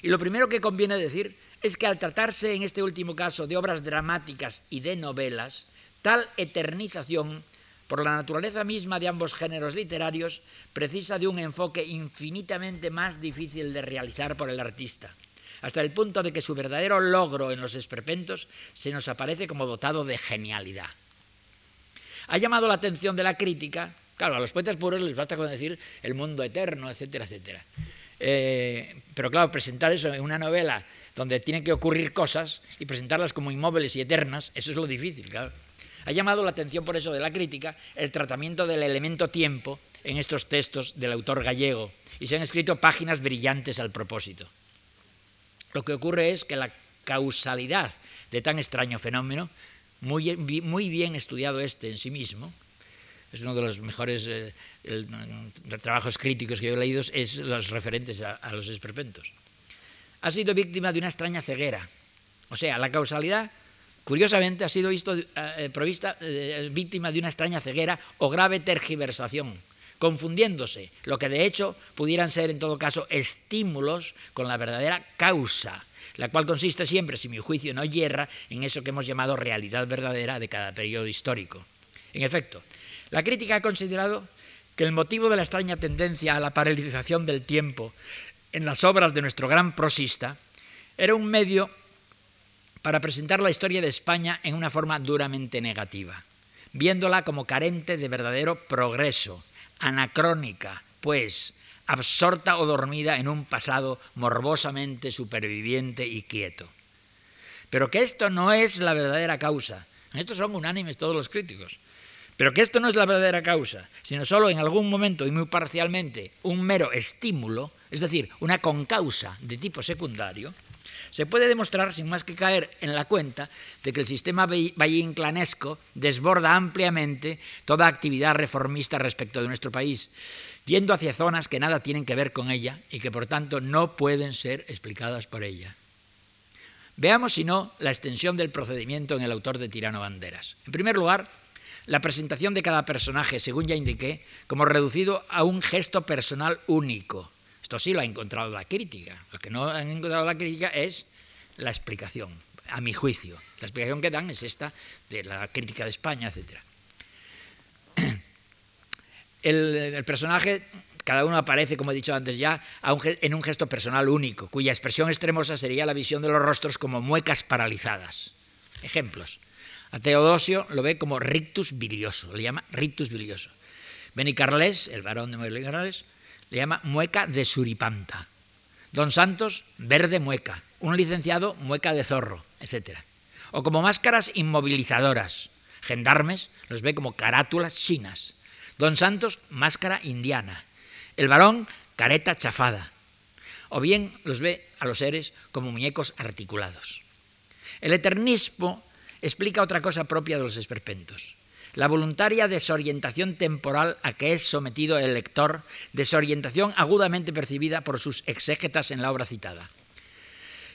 Y lo primero que conviene decir es que al tratarse en este último caso de obras dramáticas y de novelas, tal eternización, por la naturaleza misma de ambos géneros literarios, precisa de un enfoque infinitamente más difícil de realizar por el artista hasta el punto de que su verdadero logro en los esperpentos se nos aparece como dotado de genialidad. Ha llamado la atención de la crítica, claro, a los poetas puros les basta con decir el mundo eterno, etcétera, etcétera. Eh, pero claro, presentar eso en una novela donde tienen que ocurrir cosas y presentarlas como inmóviles y eternas, eso es lo difícil, claro. Ha llamado la atención por eso de la crítica el tratamiento del elemento tiempo en estos textos del autor gallego y se han escrito páginas brillantes al propósito. Lo que ocurre es que la causalidad de tan extraño fenómeno, muy, muy bien estudiado este en sí mismo, es uno de los mejores eh, trabajos críticos que yo he leído, es los referentes a, los esperpentos. Ha sido víctima de una extraña ceguera. O sea, la causalidad, curiosamente, ha sido visto, eh, provista, eh, víctima de una extraña ceguera o grave tergiversación confundiéndose lo que de hecho pudieran ser en todo caso estímulos con la verdadera causa, la cual consiste siempre, si mi juicio no hierra, en eso que hemos llamado realidad verdadera de cada periodo histórico. En efecto, La crítica ha considerado que el motivo de la extraña tendencia a la paralización del tiempo en las obras de nuestro gran prosista era un medio para presentar la historia de España en una forma duramente negativa, viéndola como carente de verdadero progreso, anacrónica, pues absorta o dormida en un pasado morbosamente superviviente y quieto. Pero que esto no es la verdadera causa. En esto son unánimes todos los críticos. Pero que esto no es la verdadera causa, sino solo en algún momento y muy parcialmente un mero estímulo, es decir, una concausa de tipo secundario, se puede demostrar sin más que caer en la cuenta de que el sistema valle-inclanesco desborda ampliamente toda actividad reformista respecto de nuestro país, yendo hacia zonas que nada tienen que ver con ella y que por tanto no pueden ser explicadas por ella. Veamos, si no, la extensión del procedimiento en el autor de Tirano Banderas. En primer lugar, la presentación de cada personaje, según ya indiqué, como reducido a un gesto personal único, esto sí lo ha encontrado la crítica. Lo que no han encontrado la crítica es la explicación, a mi juicio. La explicación que dan es esta de la crítica de España, etc. El, personaje, cada uno aparece, como he dicho antes ya, en un gesto personal único, cuya expresión extremosa sería la visión de los rostros como muecas paralizadas. Ejemplos. A Teodosio lo ve como rictus bilioso, le llama rictus bilioso. Benicarles, el varón de Benicarles, le llama mueca de suripanta. Don Santos, verde mueca. Un licenciado, mueca de zorro, etc. O como máscaras inmovilizadoras. Gendarmes los ve como carátulas chinas. Don Santos, máscara indiana. El varón, careta chafada. O bien los ve a los seres como muñecos articulados. El eternismo explica otra cosa propia de los esperpentos la voluntaria desorientación temporal a que es sometido el lector, desorientación agudamente percibida por sus exégetas en la obra citada.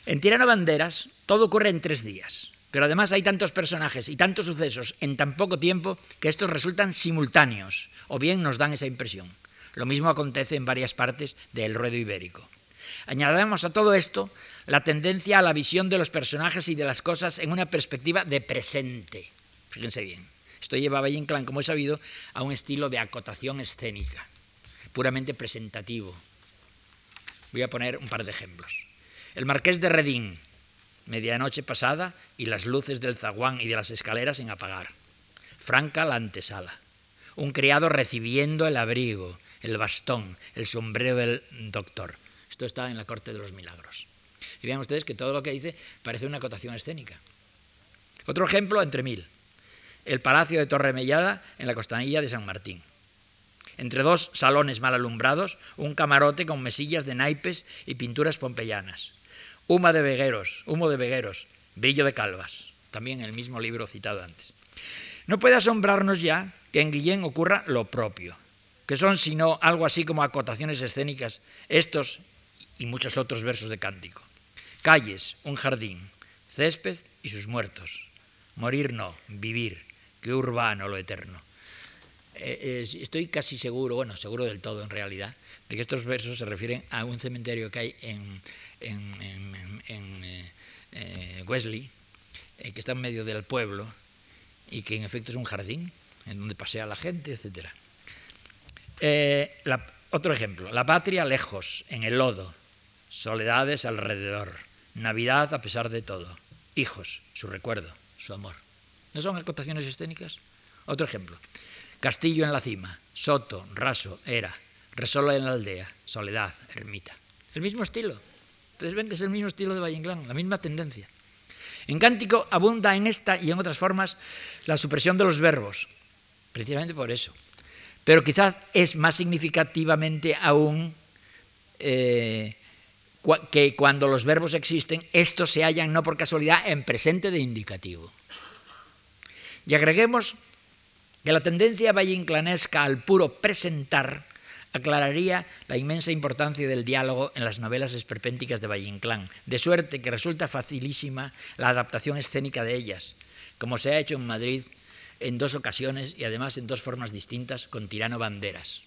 En Tirano Banderas todo ocurre en tres días, pero además hay tantos personajes y tantos sucesos en tan poco tiempo que estos resultan simultáneos, o bien nos dan esa impresión. Lo mismo acontece en varias partes del ruedo ibérico. Añadamos a todo esto la tendencia a la visión de los personajes y de las cosas en una perspectiva de presente. Fíjense bien. Esto lleva a Valle Inclán, como he sabido, a un estilo de acotación escénica, puramente presentativo. Voy a poner un par de ejemplos. El marqués de Redín, medianoche pasada y las luces del zaguán y de las escaleras en apagar. Franca la antesala. Un criado recibiendo el abrigo, el bastón, el sombrero del doctor. Esto está en la Corte de los Milagros. Y vean ustedes que todo lo que dice parece una acotación escénica. Otro ejemplo entre mil el Palacio de Torremellada en la costanilla de San Martín. Entre dos salones mal alumbrados, un camarote con mesillas de naipes y pinturas pompeyanas. Humo de vegueros, humo de vegueros, brillo de calvas, también el mismo libro citado antes. No puede asombrarnos ya que en Guillén ocurra lo propio, que son sino algo así como acotaciones escénicas estos y muchos otros versos de cántico. Calles, un jardín, césped y sus muertos. Morir no, vivir, qué urbano lo eterno. Eh, estoy casi seguro, bueno, seguro del todo en realidad, de que estos versos se refieren a un cementerio que hay en, eh, eh, Wesley, que está en medio del pueblo y que en efecto es un jardín en donde pasea la gente, etc. otro ejemplo, la patria lejos, en el lodo, soledades alrededor, Navidad a pesar de todo, hijos, su recuerdo, su amor. ¿No son acotaciones escénicas? Otro ejemplo. Castillo en la cima, soto, raso, era, resola en la aldea, soledad, ermita. El mismo estilo. Ustedes ven que es el mismo estilo de Valle Inclán, la misma tendencia. En cántico abunda en esta y en otras formas la supresión de los verbos, precisamente por eso. Pero quizás es más significativamente aún eh, que cuando los verbos existen, estos se hallan no por casualidad en presente de indicativo. Y agreguemos que la tendencia valleinclanesca al puro presentar aclararía la inmensa importancia del diálogo en las novelas esperpénticas de Valle Inclán, de suerte que resulta facilísima la adaptación escénica de ellas, como se ha hecho en Madrid en dos ocasiones y además en dos formas distintas con Tirano Banderas.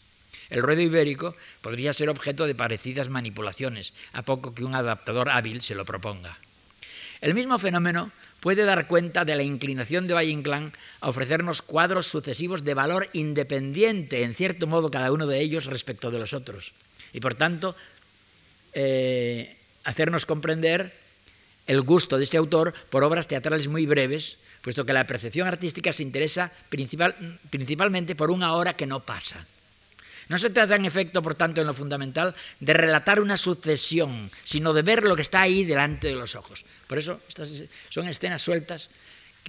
El ruedo ibérico podría ser objeto de parecidas manipulaciones, a poco que un adaptador hábil se lo proponga. El mismo fenómeno puede dar cuenta de la inclinación de Valle Inclán a ofrecernos cuadros sucesivos de valor independiente, en cierto modo, cada uno de ellos respecto de los otros. Y por tanto, eh, hacernos comprender el gusto de este autor por obras teatrales muy breves, puesto que la percepción artística se interesa principal, principalmente por una hora que no pasa. No se trata en efecto, por tanto, en lo fundamental, de relatar una sucesión, sino de ver lo que está ahí delante de los ojos. Por eso estas son escenas sueltas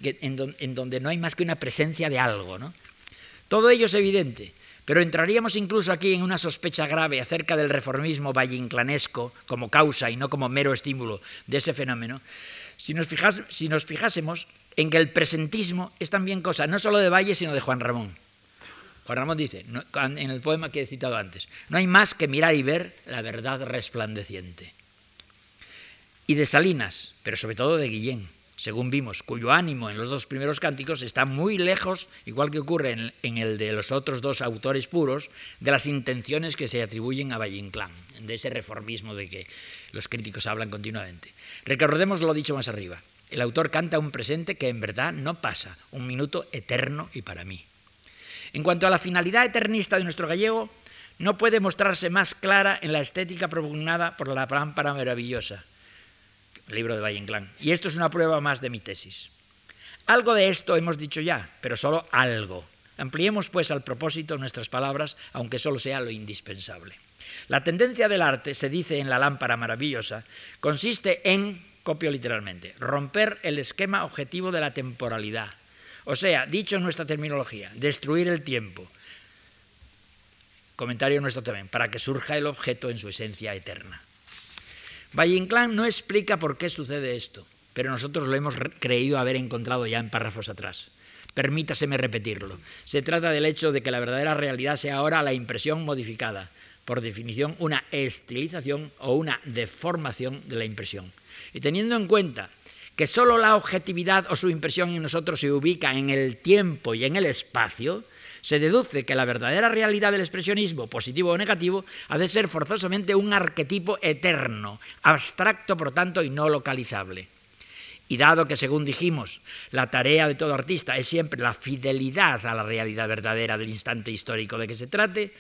en, donde no hay más que una presencia de algo. ¿no? Todo ello es evidente, pero entraríamos incluso aquí en una sospecha grave acerca del reformismo vallinclanesco como causa y no como mero estímulo de ese fenómeno, si nos, si nos fijásemos en que el presentismo es también cosa no solo de Valle, sino de Juan Ramón. Juan Ramón dice, en el poema que he citado antes, no hay más que mirar y ver la verdad resplandeciente. Y de Salinas, pero sobre todo de Guillén, según vimos, cuyo ánimo en los dos primeros cánticos está muy lejos, igual que ocurre en, el de los otros dos autores puros, de las intenciones que se atribuyen a Valle Inclán, de ese reformismo de que los críticos hablan continuamente. Recordemos lo dicho más arriba. El autor canta un presente que en verdad no pasa, un minuto eterno y para mí. En cuanto a la finalidad eternista de nuestro gallego, no puede mostrarse más clara en la estética propugnada por la lámpara maravillosa, libro de Valle Inclán. Y esto es una prueba más de mi tesis. Algo de esto hemos dicho ya, pero solo algo. Ampliemos pues al propósito nuestras palabras, aunque solo sea lo indispensable. La tendencia del arte, se dice en la lámpara maravillosa, consiste en, copio literalmente, romper el esquema objetivo de la temporalidad, o sea, dicho en nuestra terminología, destruir el tiempo. Comentario nuestro también, para que surja el objeto en su esencia eterna. Valle Inclán no explica por qué sucede esto, pero nosotros lo hemos creído haber encontrado ya en párrafos atrás. Permítaseme repetirlo. Se trata del hecho de que la verdadera realidad sea ahora la impresión modificada, por definición una estilización o una deformación de la impresión. Y teniendo en cuenta que sólo la objetividad o su impresión en nosotros se ubica en el tiempo y en el espacio, se deduce que la verdadera realidad del expresionismo, positivo o negativo, ha de ser forzosamente un arquetipo eterno, abstracto por tanto y no localizable. Y dado que, según dijimos, la tarea de todo artista es siempre la fidelidad a la realidad verdadera del instante histórico de que se trate,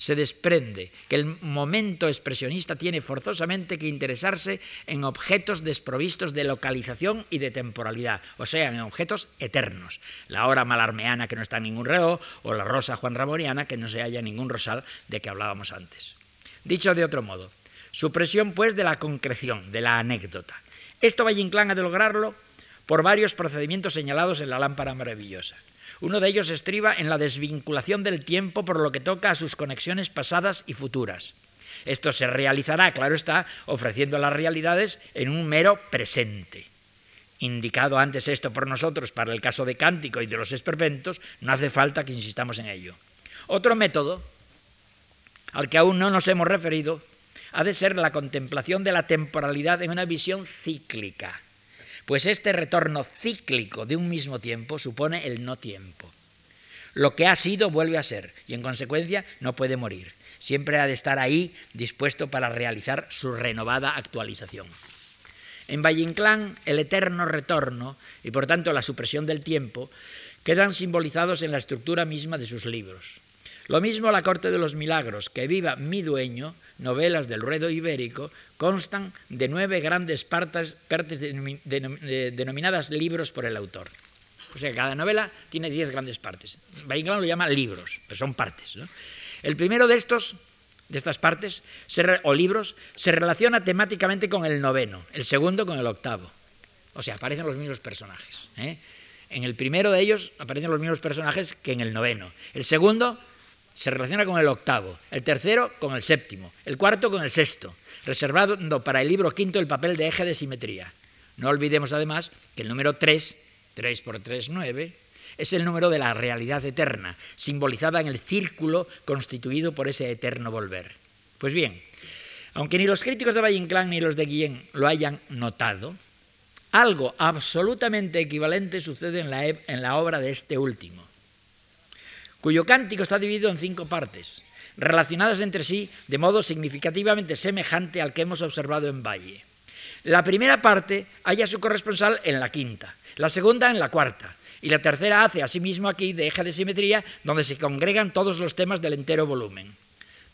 se desprende que el momento expresionista tiene forzosamente que interesarse en objetos desprovistos de localización y de temporalidad, o sea, en objetos eternos. La hora malarmeana que no está en ningún reloj, o la rosa juan ramoniana que no se halla en ningún rosal de que hablábamos antes. Dicho de otro modo, supresión pues de la concreción, de la anécdota. Esto Valle Inclán ha de lograrlo por varios procedimientos señalados en la lámpara maravillosa. Uno de ellos estriba en la desvinculación del tiempo por lo que toca a sus conexiones pasadas y futuras. Esto se realizará, claro está, ofreciendo las realidades en un mero presente. Indicado antes esto por nosotros para el caso de Cántico y de los esperpentos, no hace falta que insistamos en ello. Otro método, al que aún no nos hemos referido, ha de ser la contemplación de la temporalidad en una visión cíclica pues este retorno cíclico de un mismo tiempo supone el no tiempo. Lo que ha sido vuelve a ser y en consecuencia no puede morir. Siempre ha de estar ahí dispuesto para realizar su renovada actualización. En Valle el eterno retorno y por tanto la supresión del tiempo quedan simbolizados en la estructura misma de sus libros. Lo mismo la Corte de los Milagros, que viva mi dueño, novelas del ruedo ibérico, constan de nueve grandes partes, denominadas libros por el autor. O sea, cada novela tiene diez grandes partes. Valle-Inclán lo llama libros, pero son partes. El primero de estos, de estas partes, o libros, se relaciona temáticamente con el noveno, el segundo con el octavo. O sea, aparecen los mismos personajes. ¿eh? En el primero de ellos aparecen los mismos personajes que en el noveno. El segundo se relaciona con el octavo, el tercero con el séptimo, el cuarto con el sexto, reservando para el libro quinto el papel de eje de simetría. No olvidemos además que el número 3, 3 por 3, 9, es el número de la realidad eterna, simbolizada en el círculo constituido por ese eterno volver. Pues bien, aunque ni los críticos de Valle Inclán ni los de Guillén lo hayan notado, algo absolutamente equivalente sucede en la, en la obra de este último cuyo cántico está dividido en cinco partes, relacionadas entre sí de modo significativamente semejante al que hemos observado en Valle. la primera parte halla su corresponsal en la quinta, la segunda en la cuarta, y la tercera hace asimismo aquí de eje de simetría, donde se congregan todos los temas del entero volumen.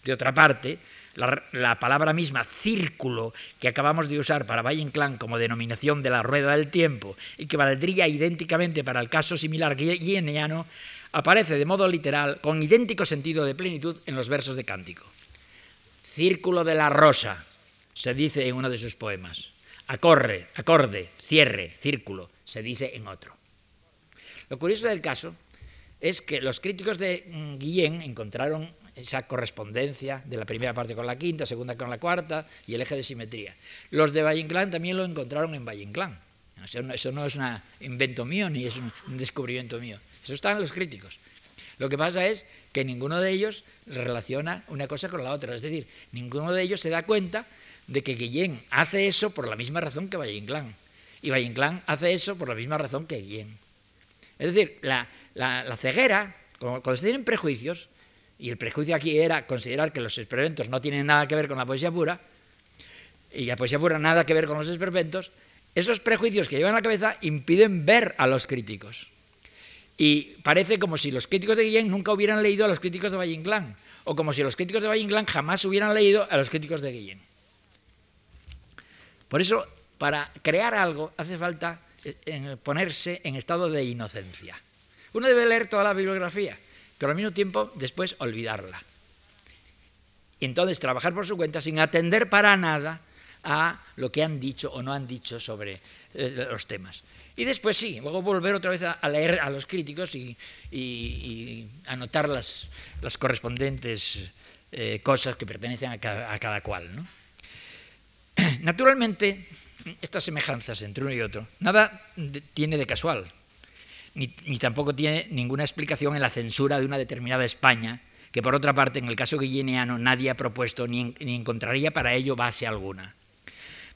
De otra parte, la, palabra misma, círculo, que acabamos de usar para Valle Inclán como denominación de la rueda del tiempo y que valdría idénticamente para el caso similar guineano, aparece de modo literal, con idéntico sentido de plenitud, en los versos de Cántico. Círculo de la rosa, se dice en uno de sus poemas. Acorre, acorde, cierre, círculo, se dice en otro. Lo curioso del caso es que los críticos de mm, Guillén encontraron esa correspondencia de la primera parte con la quinta, segunda con la cuarta y el eje de simetría. Los de Valle Inclán también lo encontraron en Valle Inclán. Eso no, es un invento mío ni es un, descubrimiento mío. Eso está en los críticos. Lo que pasa es que ninguno de ellos relaciona una cosa con la otra. Es decir, ninguno de ellos se da cuenta de que Guillén hace eso por la misma razón que Valle Inclán. Y Valle Inclán hace eso por la misma razón que Guillén. Es decir, la, ceguera, cuando se tienen prejuicios, y el prejuicio aquí era considerar que los experimentos no tienen nada que ver con la poesía pura, y la poesía pura nada que ver con los experimentos, esos prejuicios que llevan a la cabeza impiden ver a los críticos. Y parece como si los críticos de Guillén nunca hubieran leído a los críticos de Valle Inclán, o como si los críticos de Valle Inclán jamás hubieran leído a los críticos de Guillén. Por eso, para crear algo hace falta eh, ponerse en estado de inocencia. Uno debe leer toda la bibliografía, pero al mismo tiempo después olvidarla. Y entonces trabajar por su cuenta sin atender para nada a lo que han dicho o no han dicho sobre eh, los temas. Y después sí, luego volver otra vez a, leer a los críticos y, anotar las, correspondientes eh, cosas que pertenecen a cada, cual. Naturalmente, estas semejanzas entre uno y otro, nada tiene de casual ni, tampoco tiene ninguna explicación en la censura de una determinada España, que por otra parte en el caso guineano nadie ha propuesto ni, encontraría para ello base alguna.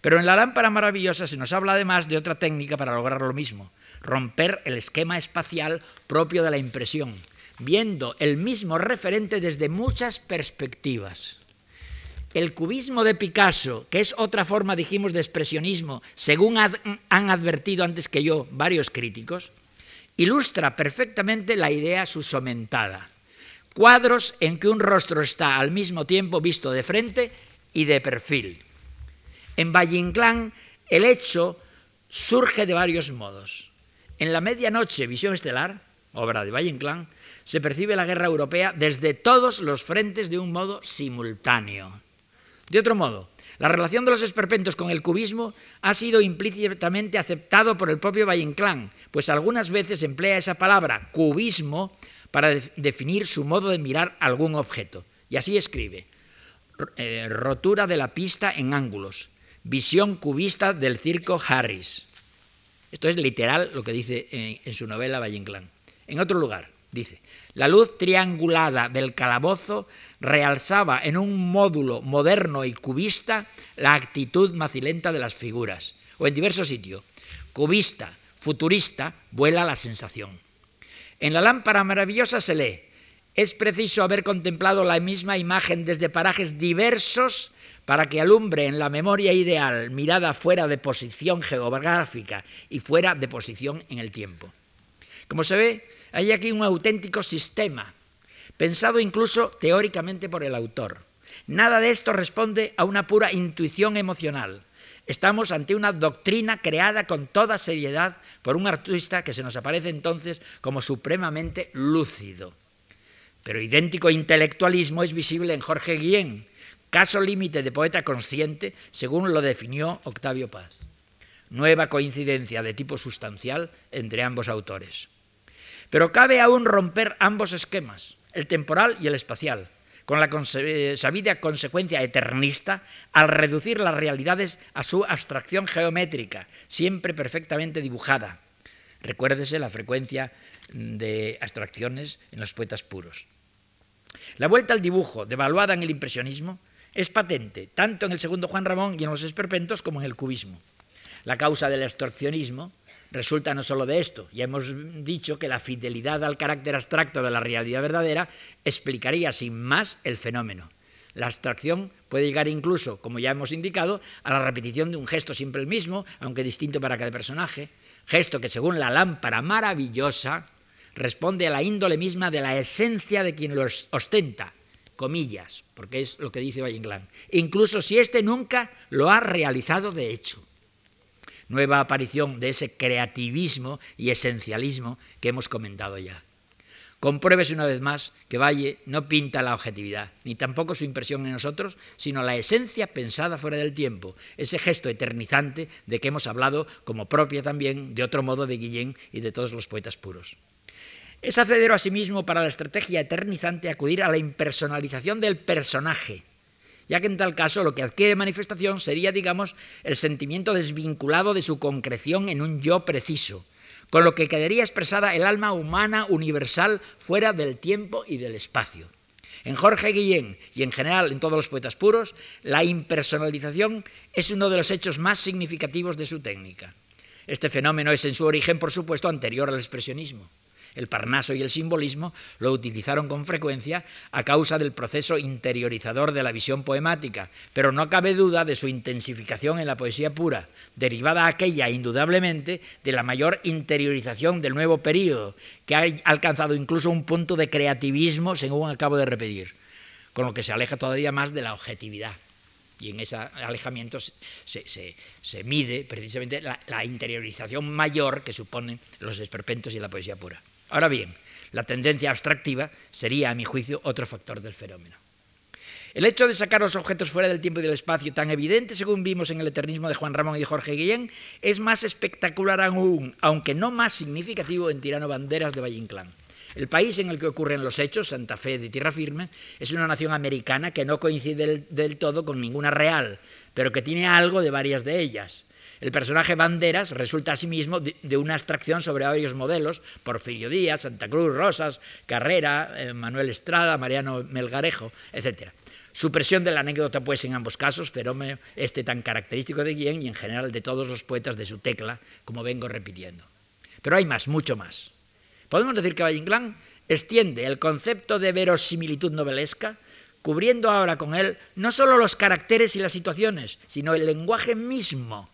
Pero en la lámpara maravillosa se nos habla además de otra técnica para lograr lo mismo, romper el esquema espacial propio de la impresión, viendo el mismo referente desde muchas perspectivas. El cubismo de Picasso, que es otra forma, dijimos, de expresionismo, según han advertido antes que yo varios críticos, ilustra perfectamente la idea susomentada. Cuadros en que un rostro está al mismo tiempo visto de frente y de perfil. En Valle Inclán el hecho surge de varios modos. En la medianoche, visión estelar, obra de Valle Inclán, se percibe la guerra europea desde todos los frentes de un modo simultáneo. De otro modo, la relación de los esperpentos con el cubismo ha sido implícitamente aceptado por el propio Valle pues algunas veces emplea esa palabra cubismo para definir su modo de mirar algún objeto. Y así escribe, eh, rotura de la pista en ángulos, visión cubista del circo Harris. Esto es literal lo que dice en, en su novela Valle En otro lugar, dice, la luz triangulada del calabozo realzaba en un módulo moderno y cubista la actitud macilenta de las figuras. O en diversos sitios, cubista, futurista, vuela la sensación. En la lámpara maravillosa se lee, es preciso haber contemplado la misma imagen desde parajes diversos para que alumbre en la memoria ideal mirada fuera de posición geográfica y fuera de posición en el tiempo. Como se ve, hay aquí un auténtico sistema, pensado incluso teóricamente por el autor. Nada de esto responde a una pura intuición emocional. Estamos ante una doctrina creada con toda seriedad por un artista que se nos aparece entonces como supremamente lúcido. Pero idéntico intelectualismo es visible en Jorge Guillén, caso límite de poeta consciente, según lo definió Octavio Paz. Nueva coincidencia de tipo sustancial entre ambos autores. Pero cabe aún romper ambos esquemas, el temporal y el espacial, con la sabida consecuencia eternista al reducir las realidades a su abstracción geométrica, siempre perfectamente dibujada. Recuérdese la frecuencia de abstracciones en los poetas puros. La vuelta al dibujo, devaluada en el impresionismo, es patente tanto en el segundo Juan Ramón y en los esperpentos como en el cubismo. La causa del abstraccionismo resulta no solo de esto, ya hemos dicho que la fidelidad al carácter abstracto de la realidad verdadera explicaría sin más el fenómeno. La abstracción puede llegar incluso, como ya hemos indicado, a la repetición de un gesto siempre el mismo, aunque distinto para cada personaje, gesto que según la lámpara maravillosa responde a la índole misma de la esencia de quien lo ostenta, comillas, porque es lo que dice Valle incluso si éste nunca lo ha realizado de hecho. Nueva aparición de ese creativismo y esencialismo que hemos comentado ya. Compruébese una vez más que Valle no pinta la objetividad, ni tampoco su impresión en nosotros, sino la esencia pensada fuera del tiempo, ese gesto eternizante de que hemos hablado como propia también, de otro modo, de Guillén y de todos los poetas puros. Es acceder asimismo para la estrategia eternizante acudir a la impersonalización del personaje, ya que en tal caso lo que adquiere manifestación sería, digamos, el sentimiento desvinculado de su concreción en un yo preciso, con lo que quedaría expresada el alma humana universal fuera del tiempo y del espacio. En Jorge Guillén y en general en todos los poetas puros, la impersonalización es uno de los hechos más significativos de su técnica. Este fenómeno es en su origen, por supuesto, anterior al expresionismo. El Parnaso y el simbolismo lo utilizaron con frecuencia a causa del proceso interiorizador de la visión poemática, pero no cabe duda de su intensificación en la poesía pura, derivada aquella indudablemente de la mayor interiorización del nuevo período, que ha alcanzado incluso un punto de creativismo, según acabo de repetir, con lo que se aleja todavía más de la objetividad. Y en ese alejamiento se, mide precisamente la, la interiorización mayor que suponen los esperpentos y la poesía pura. Ahora bien, la tendencia abstractiva sería, a mi juicio, otro factor del fenómeno. El hecho de sacar los objetos fuera del tiempo y del espacio, tan evidente según vimos en el eternismo de Juan Ramón y Jorge Guillén, es más espectacular aún, aunque no más significativo en Tirano Banderas de Valle Inclán. El país en el que ocurren los hechos, Santa Fe de Tierra Firme, es una nación americana que no coincide del, del todo con ninguna real, pero que tiene algo de varias de ellas. El personaje Banderas resulta asimismo de, de una abstracción sobre varios modelos, Porfirio Díaz, Santa Cruz, Rosas, Carrera, eh, Manuel Estrada, Mariano Melgarejo, etc. Supresión de la anécdota, pues, en ambos casos, fenómeno este tan característico de Guillén y en general de todos los poetas de su tecla, como vengo repitiendo. Pero hay más, mucho más. Podemos decir que Valle extiende el concepto de verosimilitud novelesca, cubriendo ahora con él no solo los caracteres y las situaciones, sino el lenguaje mismo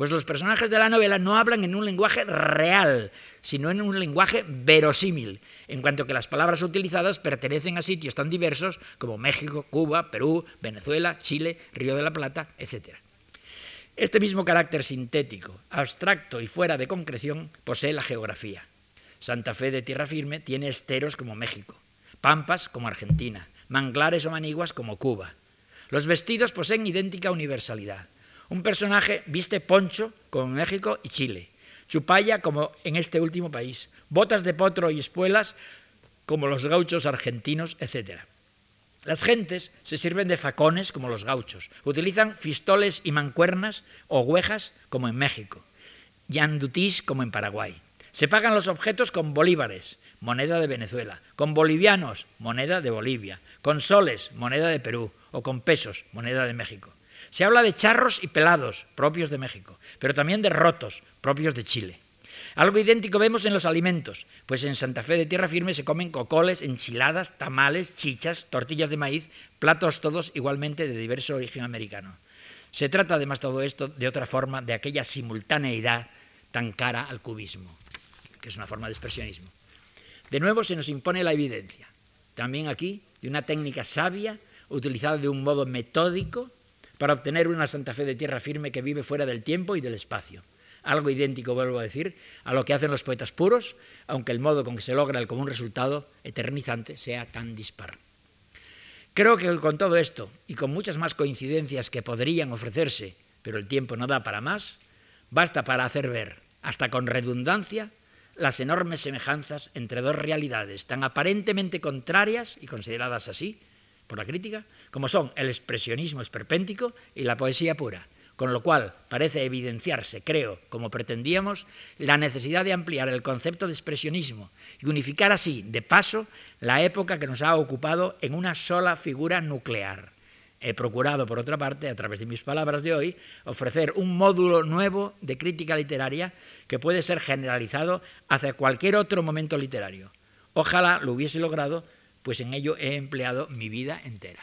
pues los personajes de la novela no hablan en un lenguaje real, sino en un lenguaje verosímil, en cuanto que las palabras utilizadas pertenecen a sitios tan diversos como México, Cuba, Perú, Venezuela, Chile, Río de la Plata, etc. Este mismo carácter sintético, abstracto y fuera de concreción posee la geografía. Santa Fe de tierra firme tiene esteros como México, pampas como Argentina, manglares o maniguas como Cuba. Los vestidos poseen idéntica universalidad. Un personaje viste poncho como México y Chile, chupalla como en este último país, botas de potro y espuelas como los gauchos argentinos, etc. Las gentes se sirven de facones como los gauchos, utilizan fistoles y mancuernas o huejas como en México, yandutís como en Paraguay. Se pagan los objetos con bolívares, moneda de Venezuela, con bolivianos, moneda de Bolivia, con soles, moneda de Perú, o con pesos, moneda de México. Se habla de charros y pelados, propios de México, pero también de rotos, propios de Chile. Algo idéntico vemos en los alimentos, pues en Santa Fe de Tierra Firme se comen cocoles, enchiladas, tamales, chichas, tortillas de maíz, platos todos igualmente de diverso origen americano. Se trata además todo esto de otra forma de aquella simultaneidad tan cara al cubismo, que es una forma de expresionismo. De nuevo se nos impone la evidencia, también aquí de una técnica sabia, utilizada de un modo metódico, para obtener una Santa Fe de tierra firme que vive fuera del tiempo y del espacio. Algo idéntico, vuelvo a decir, a lo que hacen los poetas puros, aunque el modo con que se logra el común resultado eternizante sea tan dispar. Creo que con todo esto y con muchas más coincidencias que podrían ofrecerse, pero el tiempo no da para más, basta para hacer ver, hasta con redundancia, las enormes semejanzas entre dos realidades tan aparentemente contrarias y consideradas así, por la crítica, como son el expresionismo esperpéntico y la poesía pura, con lo cual parece evidenciarse, creo, como pretendíamos, la necesidad de ampliar el concepto de expresionismo y unificar así, de paso, la época que nos ha ocupado en una sola figura nuclear. He procurado, por otra parte, a través de mis palabras de hoy, ofrecer un módulo nuevo de crítica literaria que puede ser generalizado hacia cualquier otro momento literario. Ojalá lo hubiese logrado pues en ello he empleado mi vida entera.